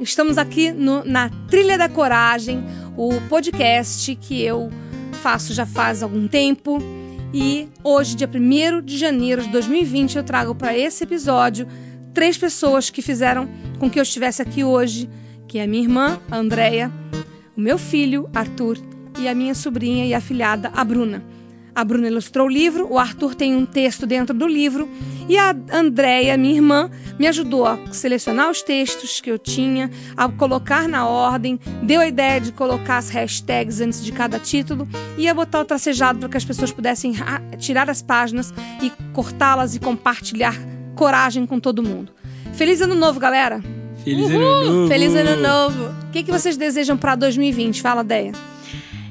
Estamos aqui no, na Trilha da Coragem, o podcast que eu faço já faz algum tempo. E hoje, dia 1 de janeiro de 2020, eu trago para esse episódio três pessoas que fizeram com que eu estivesse aqui hoje que é a minha irmã, a Andrea, o meu filho, Arthur, e a minha sobrinha e afilhada, a Bruna. A Bruna ilustrou o livro, o Arthur tem um texto dentro do livro e a Andréia, minha irmã, me ajudou a selecionar os textos que eu tinha, a colocar na ordem, deu a ideia de colocar as hashtags antes de cada título e a botar o tracejado para que as pessoas pudessem tirar as páginas e cortá-las e compartilhar coragem com todo mundo. Feliz ano novo, galera! Feliz ano novo! Feliz ano novo! O que, que vocês desejam para 2020? Fala, Deia.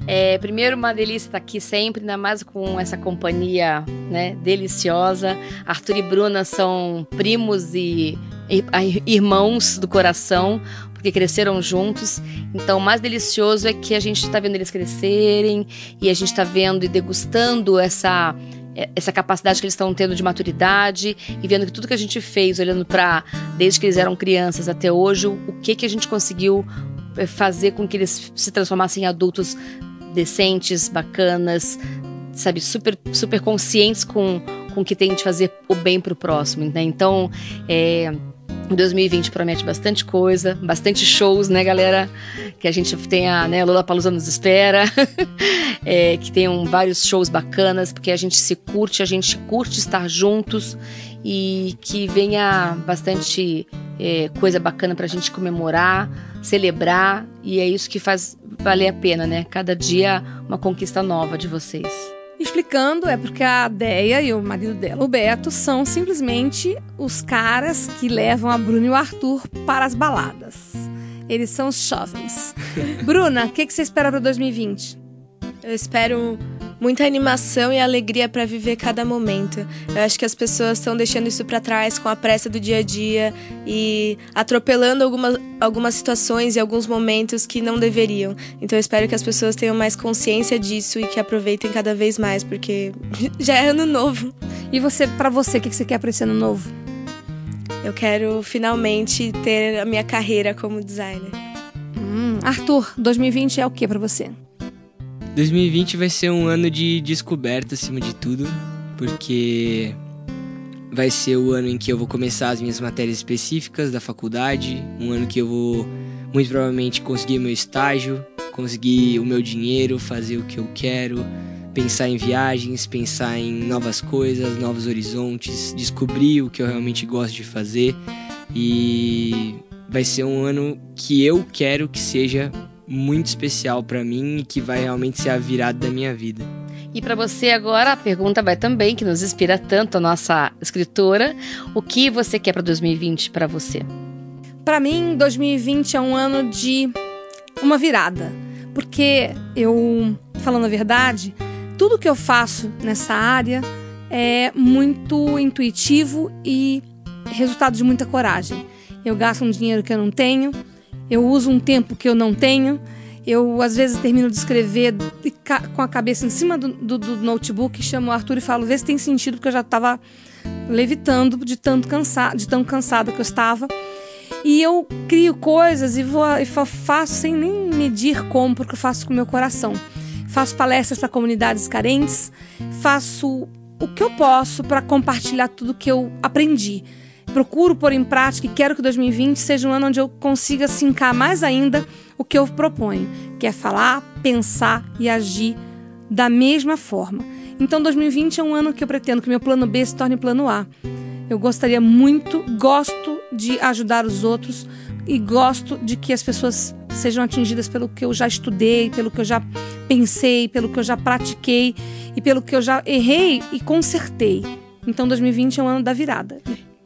É, primeiro, uma delícia estar aqui sempre, ainda mais com essa companhia né, deliciosa. Arthur e Bruna são primos e, e, irmãos do coração, porque cresceram juntos. Então, o mais delicioso é que a gente está vendo eles crescerem e a gente está vendo e degustando essa é, essa capacidade que eles estão tendo de maturidade e vendo que tudo que a gente fez, olhando para desde que eles eram crianças até hoje, o que que a gente conseguiu é, fazer com que eles se transformassem em adultos decentes, bacanas, sabe, super super conscientes com com que tem de fazer o bem para o próximo, né? Então, é, 2020 promete bastante coisa, bastante shows, né, galera? Que a gente tenha, né, Lula Palusa nos espera, é, que tenham vários shows bacanas, porque a gente se curte, a gente curte estar juntos e que venha bastante é, coisa bacana pra gente comemorar, celebrar, e é isso que faz valer a pena, né? Cada dia uma conquista nova de vocês. Explicando, é porque a Deia e o marido dela, o Beto, são simplesmente os caras que levam a Bruna e o Arthur para as baladas. Eles são os jovens. Bruna, o que, que você espera para 2020? Eu espero muita animação e alegria para viver cada momento. Eu acho que as pessoas estão deixando isso para trás com a pressa do dia a dia e atropelando algumas, algumas situações e alguns momentos que não deveriam. Então eu espero que as pessoas tenham mais consciência disso e que aproveitem cada vez mais, porque já é ano novo. E você, para você, o que você quer para esse ano novo? Eu quero finalmente ter a minha carreira como designer. Hum, Arthur, 2020 é o que para você? 2020 vai ser um ano de descoberta acima de tudo, porque vai ser o ano em que eu vou começar as minhas matérias específicas da faculdade, um ano que eu vou muito provavelmente conseguir meu estágio, conseguir o meu dinheiro, fazer o que eu quero, pensar em viagens, pensar em novas coisas, novos horizontes, descobrir o que eu realmente gosto de fazer. E vai ser um ano que eu quero que seja muito especial para mim e que vai realmente ser a virada da minha vida. E para você agora, a pergunta vai também, que nos inspira tanto a nossa escritora. O que você quer para 2020 para você? Para mim, 2020 é um ano de uma virada. Porque eu, falando a verdade, tudo que eu faço nessa área é muito intuitivo e resultado de muita coragem. Eu gasto um dinheiro que eu não tenho, eu uso um tempo que eu não tenho. Eu, às vezes, termino de escrever com a cabeça em cima do, do, do notebook, chamo o Arthur e falo, vê se tem sentido, porque eu já estava levitando de tanto cansado, de tão cansada que eu estava. E eu crio coisas e vou e faço sem nem medir como, porque eu faço com o meu coração. Faço palestras para comunidades carentes, faço o que eu posso para compartilhar tudo que eu aprendi procuro pôr em prática e quero que 2020 seja um ano onde eu consiga sincar mais ainda o que eu proponho, que é falar, pensar e agir da mesma forma. Então 2020 é um ano que eu pretendo que meu plano B se torne plano A. Eu gostaria muito, gosto de ajudar os outros e gosto de que as pessoas sejam atingidas pelo que eu já estudei, pelo que eu já pensei, pelo que eu já pratiquei e pelo que eu já errei e consertei. Então 2020 é um ano da virada.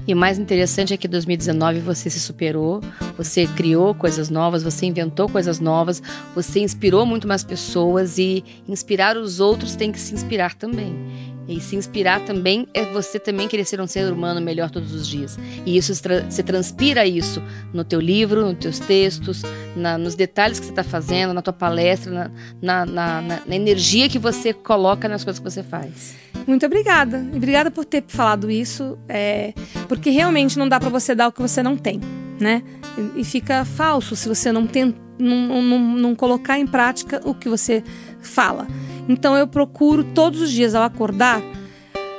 E o mais interessante é que 2019 você se superou, você criou coisas novas, você inventou coisas novas, você inspirou muito mais pessoas e inspirar os outros tem que se inspirar também. E se inspirar também é você também querer ser um ser humano melhor todos os dias. E isso você transpira isso no teu livro, nos teus textos, na, nos detalhes que você está fazendo, na tua palestra, na, na, na, energia que você coloca nas coisas que você faz. Muito obrigada. Obrigada por ter falado isso, é, porque realmente não dá para você dar o que você não tem, né? E, e fica falso se você não, tem, não, não, não colocar em prática o que você fala. Então eu procuro todos os dias ao acordar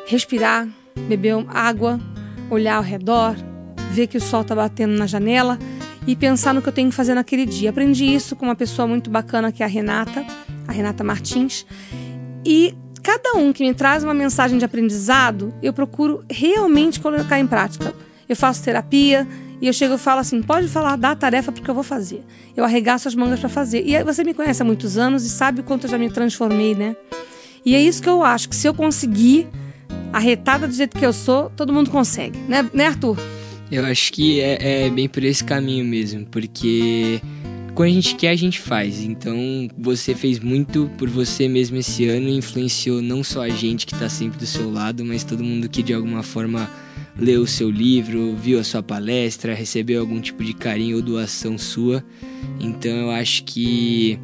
respirar, beber água, olhar ao redor, ver que o sol está batendo na janela e pensar no que eu tenho que fazer naquele dia. Aprendi isso com uma pessoa muito bacana que é a Renata, a Renata Martins. E cada um que me traz uma mensagem de aprendizado, eu procuro realmente colocar em prática. Eu faço terapia, e eu chego e falo assim: pode falar, dá a tarefa porque eu vou fazer. Eu arregaço as mangas para fazer. E você me conhece há muitos anos e sabe o quanto eu já me transformei, né? E é isso que eu acho: que se eu conseguir, arretada do jeito que eu sou, todo mundo consegue, né, né Arthur? Eu acho que é, é bem por esse caminho mesmo, porque quando a gente quer, a gente faz. Então, você fez muito por você mesmo esse ano e influenciou não só a gente que está sempre do seu lado, mas todo mundo que de alguma forma leu o seu livro, viu a sua palestra, recebeu algum tipo de carinho ou doação sua. Então eu acho que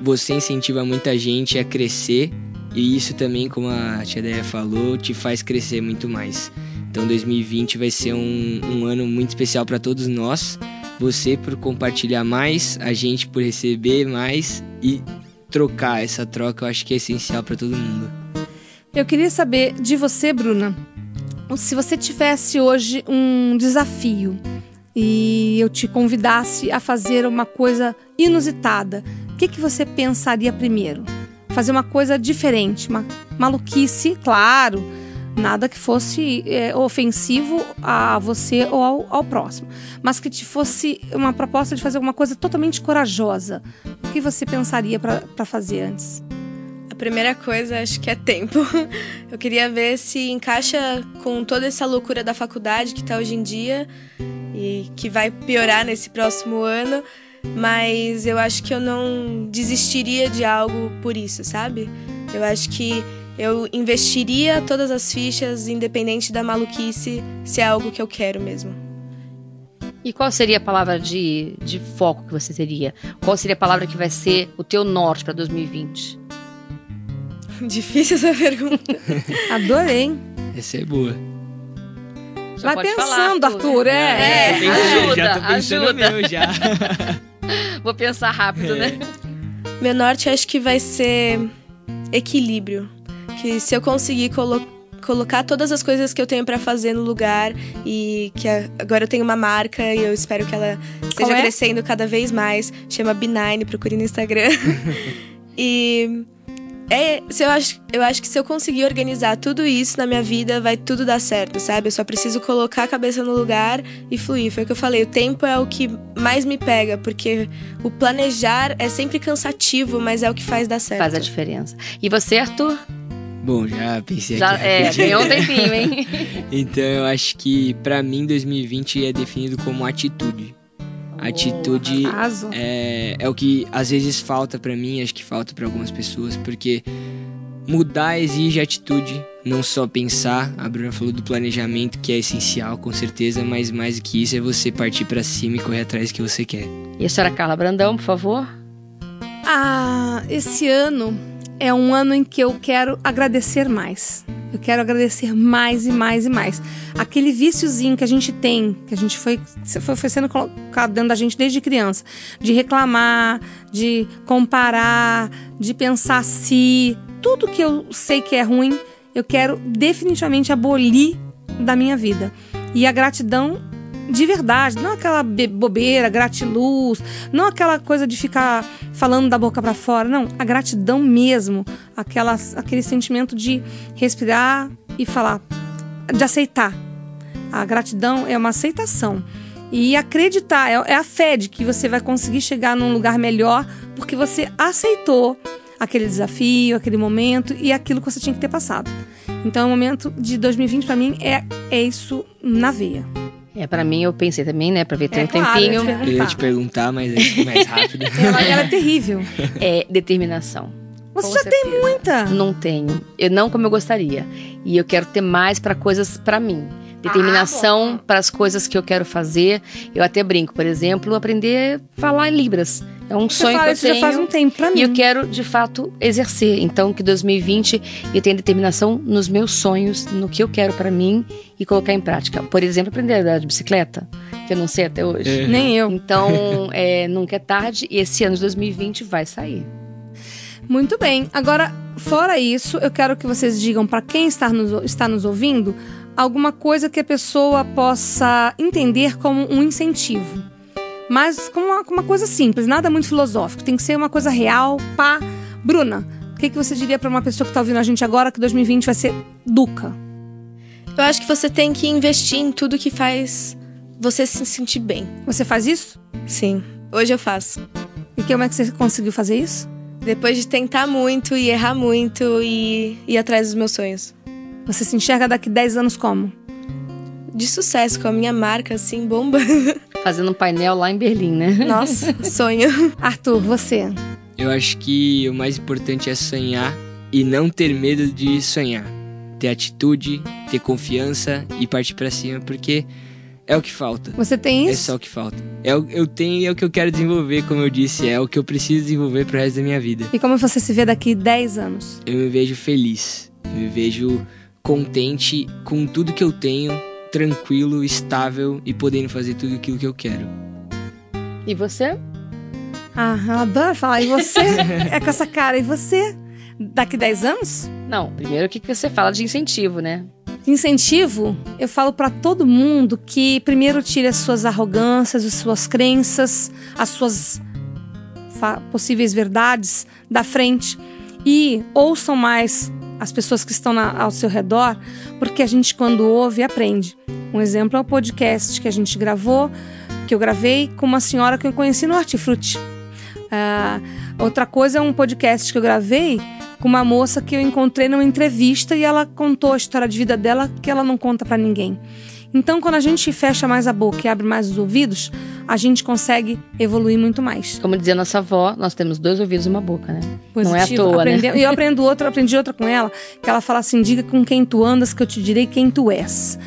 você incentiva muita gente a crescer e isso também, como a tia Deia falou, te faz crescer muito mais. Então 2020 vai ser um, um ano muito especial para todos nós. Você por compartilhar mais, a gente por receber mais e trocar essa troca, eu acho que é essencial para todo mundo. Eu queria saber de você, Bruna, se você tivesse hoje um desafio e eu te convidasse a fazer uma coisa inusitada, o que, que você pensaria primeiro? Fazer uma coisa diferente, uma maluquice, claro, nada que fosse é, ofensivo a você ou ao, ao, próximo, mas que te fosse uma proposta de fazer alguma coisa totalmente corajosa. O que você pensaria para fazer antes? primeira coisa acho que é tempo. Eu queria ver se encaixa com toda essa loucura da faculdade que está hoje em dia e que vai piorar nesse próximo ano, mas eu acho que eu não desistiria de algo por isso, sabe? Eu acho que eu investiria todas as fichas, independente da maluquice, se é algo que eu quero mesmo. E qual seria a palavra de, de foco que você teria? Qual seria a palavra que vai ser o teu norte para 2020? Difícil essa pergunta. Adorei. Essa é boa. Só Vai pensando, falar, Arthur. É, é, é. ajuda, já tô pensando ajuda. Meu já. Vou pensar rápido, né? é. né? Meu norte acho que vai ser equilíbrio. Que se eu conseguir colo colocar todas as coisas que eu tenho para fazer no lugar e que agora eu tenho uma marca e eu espero que ela esteja é? crescendo cada vez mais. Chama B9, procure no Instagram. e é, se eu, acho, eu acho que se eu conseguir organizar tudo isso na minha vida, vai tudo dar certo, sabe? Eu só preciso colocar a cabeça no lugar e fluir. Foi o que eu falei, o tempo é o que mais me pega, porque o planejar é sempre cansativo, mas é o que faz dar certo. Faz a diferença. E você, Arthur? Bom, já pensei já, aqui. É, tem um tempinho, hein? então eu acho que para mim 2020 é definido como atitude. Atitude é, é o que às vezes falta para mim, acho que falta para algumas pessoas, porque mudar exige atitude, não só pensar. A Bruna falou do planejamento, que é essencial, com certeza, mas mais do que isso é você partir para cima e correr atrás do que você quer. E a senhora Carla Brandão, por favor? Ah, esse ano é um ano em que eu quero agradecer mais. Eu quero agradecer mais e mais e mais. Aquele viciozinho que a gente tem, que a gente foi, foi, foi sendo colocado dentro da gente desde criança, de reclamar, de comparar, de pensar se tudo que eu sei que é ruim, eu quero definitivamente abolir da minha vida. E a gratidão de verdade, não aquela bobeira, gratiluz, não aquela coisa de ficar falando da boca para fora, não, a gratidão mesmo, aquela, aquele sentimento de respirar e falar, de aceitar. A gratidão é uma aceitação. E acreditar, é, é a fé de que você vai conseguir chegar num lugar melhor porque você aceitou aquele desafio, aquele momento e aquilo que você tinha que ter passado. Então, o momento de 2020 para mim é, é isso na veia. É, pra mim eu pensei também, né? Pra ver ter É um claro, tempinho. eu ia te Eu ia te perguntar, mas é mais rápido. Ela, ela é terrível. É determinação. Você Com já tem certeza. muita. Não tenho. Eu não como eu gostaria. E eu quero ter mais pra coisas pra mim. Determinação para as coisas que eu quero fazer. Eu até brinco, por exemplo, aprender a falar em Libras. É um Você sonho fala que eu isso já tenho. faz um tempo pra mim. E eu quero, de fato, exercer. Então, que 2020 eu tenha determinação nos meus sonhos, no que eu quero pra mim e colocar em prática. Por exemplo, aprender a andar de bicicleta, que eu não sei até hoje. É. Nem eu. Então, é, nunca é tarde e esse ano de 2020 vai sair. Muito bem. Agora, fora isso, eu quero que vocês digam para quem está nos, está nos ouvindo alguma coisa que a pessoa possa entender como um incentivo. Mas como uma, uma coisa simples, nada muito filosófico. Tem que ser uma coisa real, pá. Bruna, o que, que você diria para uma pessoa que está ouvindo a gente agora que 2020 vai ser duca? Eu acho que você tem que investir em tudo que faz você se sentir bem. Você faz isso? Sim. Hoje eu faço. E como é que você conseguiu fazer isso? Depois de tentar muito e errar muito e ir atrás dos meus sonhos. Você se enxerga daqui 10 anos como? De sucesso, com a minha marca, assim, bombando. Fazendo um painel lá em Berlim, né? Nossa, sonho. Arthur, você. Eu acho que o mais importante é sonhar e não ter medo de sonhar. Ter atitude, ter confiança e partir pra cima, porque é o que falta. Você tem É isso? só o que falta. É o, eu tenho e é o que eu quero desenvolver, como eu disse, é o que eu preciso desenvolver pro resto da minha vida. E como você se vê daqui 10 anos? Eu me vejo feliz, eu me vejo contente com tudo que eu tenho, tranquilo, estável e podendo fazer tudo aquilo que eu quero. E você? Ah, ela adora falar. E você? é com essa cara. E você? Daqui 10 anos? Não, primeiro o que que você fala de incentivo, né? Incentivo, eu falo pra todo mundo que primeiro tire as suas arrogâncias, as suas crenças, as suas possíveis verdades da frente e ouçam mais as pessoas que estão na- ao seu redor, porque a gente quando ouve aprende. Um exemplo é o podcast que a gente gravou, que eu gravei com uma senhora que eu conheci no Hortifruti. Ah, outra coisa é um podcast que eu gravei com uma moça que eu encontrei numa entrevista e ela contou a história de vida dela que ela não conta pra ninguém. Então, quando a gente fecha mais a boca e abre mais os ouvidos, a gente consegue evoluir muito mais. Como dizia nossa avó, nós temos dois ouvidos e uma boca, né? Não é à Positivo. toa, né? E eu aprendo outra, aprendi outra com ela, que ela fala assim: diga com quem tu andas, que eu te direi quem tu és.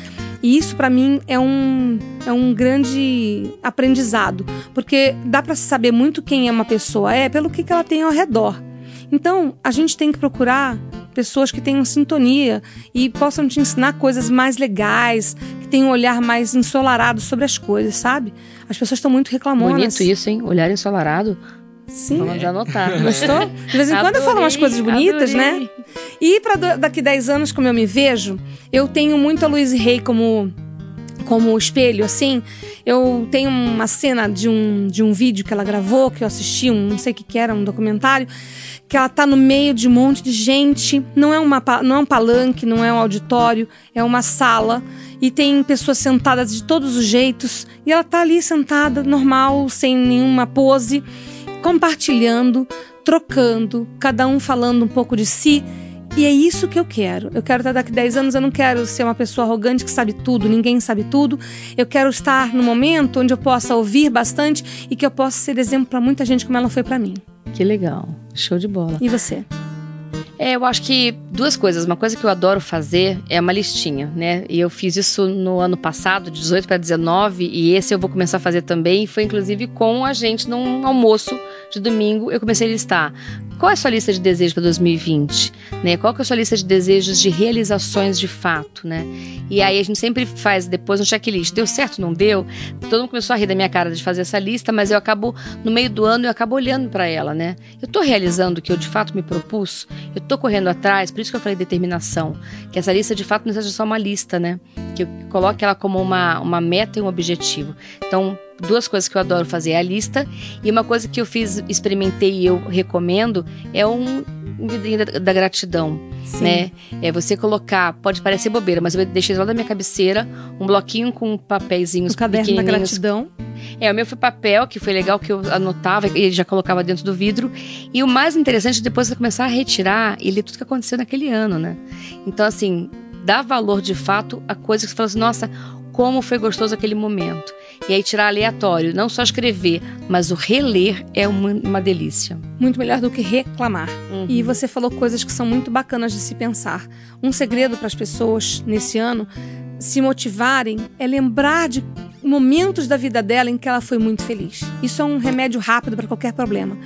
E isso pra mim é um, é um grande aprendizado, porque dá se saber muito quem é uma pessoa é pelo que, que ela tem ao redor. Então, a gente tem que procurar pessoas que tenham sintonia e possam te ensinar coisas mais legais, que tenham um olhar mais ensolarado sobre as coisas, sabe? As pessoas estão muito reclamonas. Bonito isso, hein? Olhar ensolarado. Sim. Vamos anotar. Gostou? De vez em quando eu falo umas Adorei, coisas bonitas, né? adorei. E para daqui 10 anos, como eu me vejo, eu tenho muito a Louise Hay como como espelho, assim. Eu tenho uma cena de um, de um vídeo que ela gravou, que eu assisti, um, não sei o que, que era, um documentário, que ela tá no meio de um monte de gente. Não é, uma, não é um palanque, não é um auditório, é uma sala. E tem pessoas sentadas de todos os jeitos. E ela tá ali sentada, normal, sem nenhuma pose, compartilhando, trocando, cada um falando um pouco de si. E é isso que eu quero. Eu quero estar daqui 10 anos, eu não quero ser uma pessoa arrogante que sabe tudo, ninguém sabe tudo. Eu quero estar no momento onde eu possa ouvir bastante e que eu possa ser exemplo para muita gente como ela foi para mim. Que legal. Show de bola. E você? É, eu acho que duas coisas. Uma coisa que eu adoro fazer é uma listinha, né? E eu fiz isso no ano passado, de 18 para 19, e esse eu vou começar a fazer também. Foi inclusive com a gente num almoço de domingo. Eu comecei a listar qual é a sua lista de desejos para 2020, né? Qual é a sua lista de desejos de realizações de fato, né? E aí a gente sempre faz depois um checklist. Deu certo, não deu? Todo mundo começou a rir da minha cara de fazer essa lista, mas eu acabo no meio do ano eu acabo olhando para ela, né? Eu tô realizando o que eu de fato me propus? Eu tô correndo atrás, por isso que eu falei determinação, que essa lista de fato não seja só uma lista, né? Que eu coloque ela como uma, uma meta e um objetivo. Então, duas coisas que eu adoro fazer é a lista e uma coisa que eu fiz, experimentei e eu recomendo é um, vidrinho da, da gratidão, Sim. né? É você colocar, pode parecer bobeira, mas eu deixei lá da minha cabeceira um bloquinho com papeizinhos O caderno da gratidão. é, o meu foi papel, que foi legal que eu anotava e já colocava dentro do vidro. E o mais interessante, depois você começar a retirar e ler tudo que aconteceu naquele ano, né? Então, assim, dá valor de fato a coisa que você fala assim, nossa, como foi gostoso aquele momento. E aí tirar aleatório, não só escrever, mas o reler é uma, uma delícia. Muito melhor do que reclamar. Uhum. E você falou coisas que são muito bacanas de se pensar. Um segredo para as pessoas nesse ano se motivarem é lembrar de momentos da vida dela em que ela foi muito feliz. Isso é um remédio rápido para qualquer problema.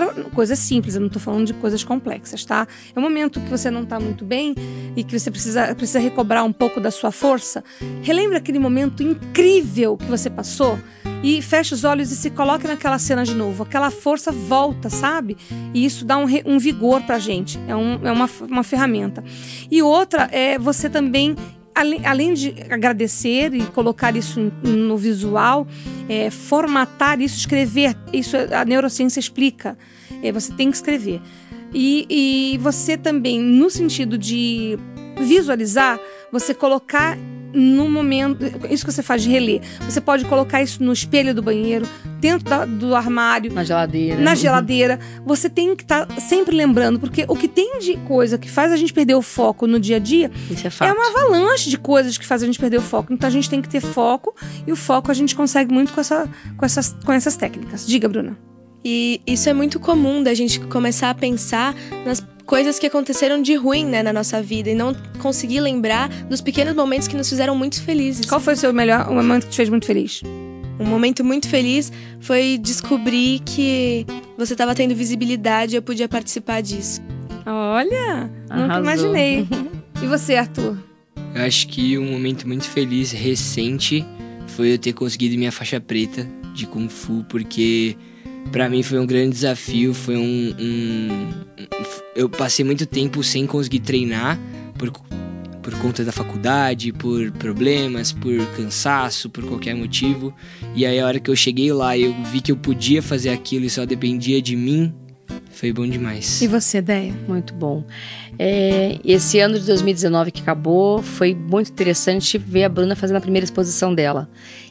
Pra coisas simples, eu não estou falando de coisas complexas, tá? É um momento que você não está muito bem e que você precisa, precisa recobrar um pouco da sua força. Relembre aquele momento incrível que você passou e feche os olhos e se coloque naquela cena de novo. Aquela força volta, sabe? E isso dá um, um vigor pra gente. É, um- é uma, uma ferramenta. E outra é você também. Ale- Além de agradecer e colocar isso no visual, é, formatar isso, escrever, isso a neurociência explica. É, você tem que escrever. E, e você também, no sentido de visualizar, você colocar no momento. Isso que você faz de reler. Você pode colocar isso no espelho do banheiro, dentro da- do armário, Na geladeira. na geladeira. Você tem que estar sempre lembrando, porque o que tem de coisa que faz a gente perder o foco no dia a dia Isso é é uma avalanche de coisas que faz a gente perder o foco. Então a gente tem que ter foco e o foco a gente consegue muito com, essa, com, essas, com essas técnicas. Diga, Bruna. E isso é muito comum da gente começar a pensar nas coisas que aconteceram de ruim né, na nossa vida e não conseguir lembrar dos pequenos momentos que nos fizeram muito felizes. Qual foi o seu melhor o momento que te fez muito feliz? Um momento muito feliz foi descobrir que você estava tendo visibilidade e eu podia participar disso. Olha, nunca Arrasou. imaginei. E você, Arthur? Eu acho que um momento muito feliz recente foi eu ter conseguido minha faixa preta de Kung Fu, porque pra mim foi um grande desafio, foi um, um- eu passei muito tempo sem conseguir treinar por por conta da faculdade, por problemas, por cansaço, por qualquer motivo. E aí a hora que eu cheguei lá e eu vi que eu podia fazer aquilo e só dependia de mim, foi bom demais. E você, Deia? Muito bom. É, esse ano de 2019 que acabou, foi muito interessante ver a Bruna fazendo a primeira exposição dela.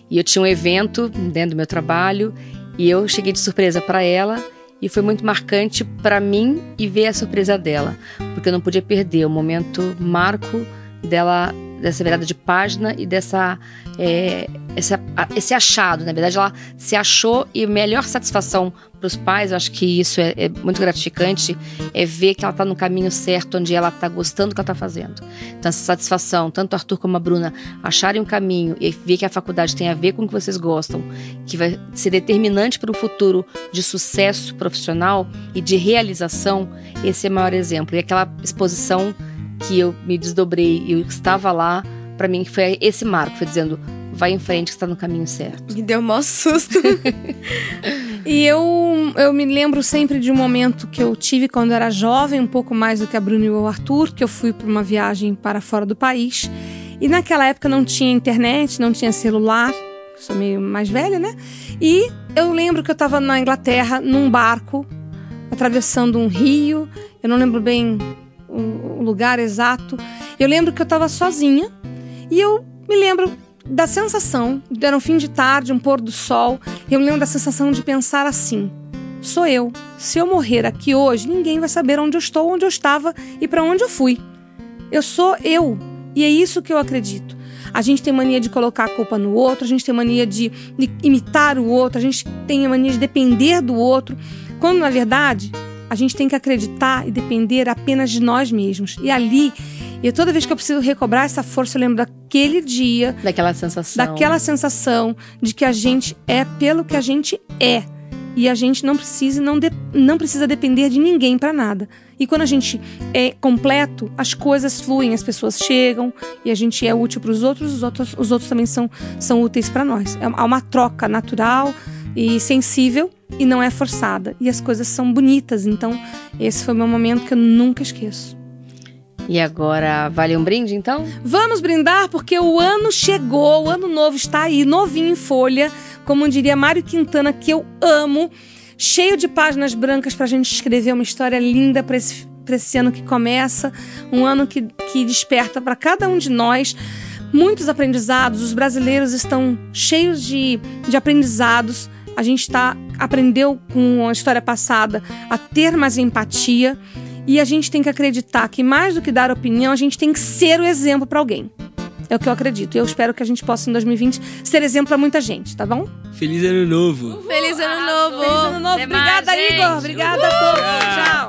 E eu tinha um evento dentro do meu trabalho e eu cheguei de surpresa para ela e foi muito marcante para mim e ver a surpresa dela, porque eu não podia perder o momento marco dela dessa virada de página e dessa é, a- esse achado. Na verdade, ela se achou e melhor satisfação para os pais, eu acho que isso é, é muito gratificante, é ver que ela está no caminho certo, onde ela está gostando do que ela está fazendo. Então, essa satisfação, tanto o Arthur como a Bruna acharem um caminho e ver que a faculdade tem a ver com o que vocês gostam, que vai ser determinante para um futuro de sucesso profissional e de realização, esse é o maior exemplo. E aquela exposição que eu me desdobrei e eu estava lá, para mim foi esse marco, foi dizendo, vai em frente que está no caminho certo. Me deu mó susto. E eu, eu me lembro sempre de um momento que eu tive quando era jovem, um pouco mais do que a Bruna e o Arthur, que eu fui para uma viagem para fora do país. E naquela época não tinha internet, não tinha celular, sou meio mais velha, né? E eu lembro que eu estava na Inglaterra, num barco, atravessando um rio, eu não lembro bem o, lugar exato. Eu lembro que eu estava sozinha e eu me lembro da sensação, era um fim de tarde, um pôr do sol, eu me lembro da sensação de pensar assim: sou eu. Se eu morrer aqui hoje, ninguém vai saber onde eu estou, onde eu estava e para onde eu fui. Eu sou eu. E é isso que eu acredito. A gente tem mania de colocar a culpa no outro, a gente tem mania de imitar o outro, a gente tem a mania de depender do outro, quando na verdade a gente tem que acreditar e depender apenas de nós mesmos. E ali, eu toda vez que eu preciso recobrar essa força, eu lembro daquele dia, Daquela sensação. daquela sensação de que a gente é pelo que a gente é. E a gente não precisa, não, de- não precisa depender de ninguém para nada. E quando a gente é completo, as coisas fluem, as pessoas chegam e a gente é útil para os outros, os outros, os outros também são, são úteis para nós. É- Há uma troca natural e sensível e não é forçada. E as coisas são bonitas. Então, esse foi o meu momento que eu nunca esqueço. E agora, vale um brinde, então? Vamos brindar porque o ano chegou, o ano novo está aí, novinho em folha, como diria Mário Quintana, que eu amo, cheio de páginas brancas para a gente escrever uma história linda para esse, esse ano que começa, um ano que, que desperta para cada um de nós muitos aprendizados. Os brasileiros estão cheios de, de aprendizados. A gente tá, aprendeu com a história passada a ter mais empatia. E a gente tem que acreditar que, mais do que dar opinião, a gente tem que ser o exemplo para alguém. É o que eu acredito. E eu espero que a gente possa, em 2020, ser exemplo para muita gente, tá bom? Feliz ano novo! Feliz ano novo! Feliz ano novo! Até Obrigada, mais, Igor! gente. Obrigada a todos! Tchau!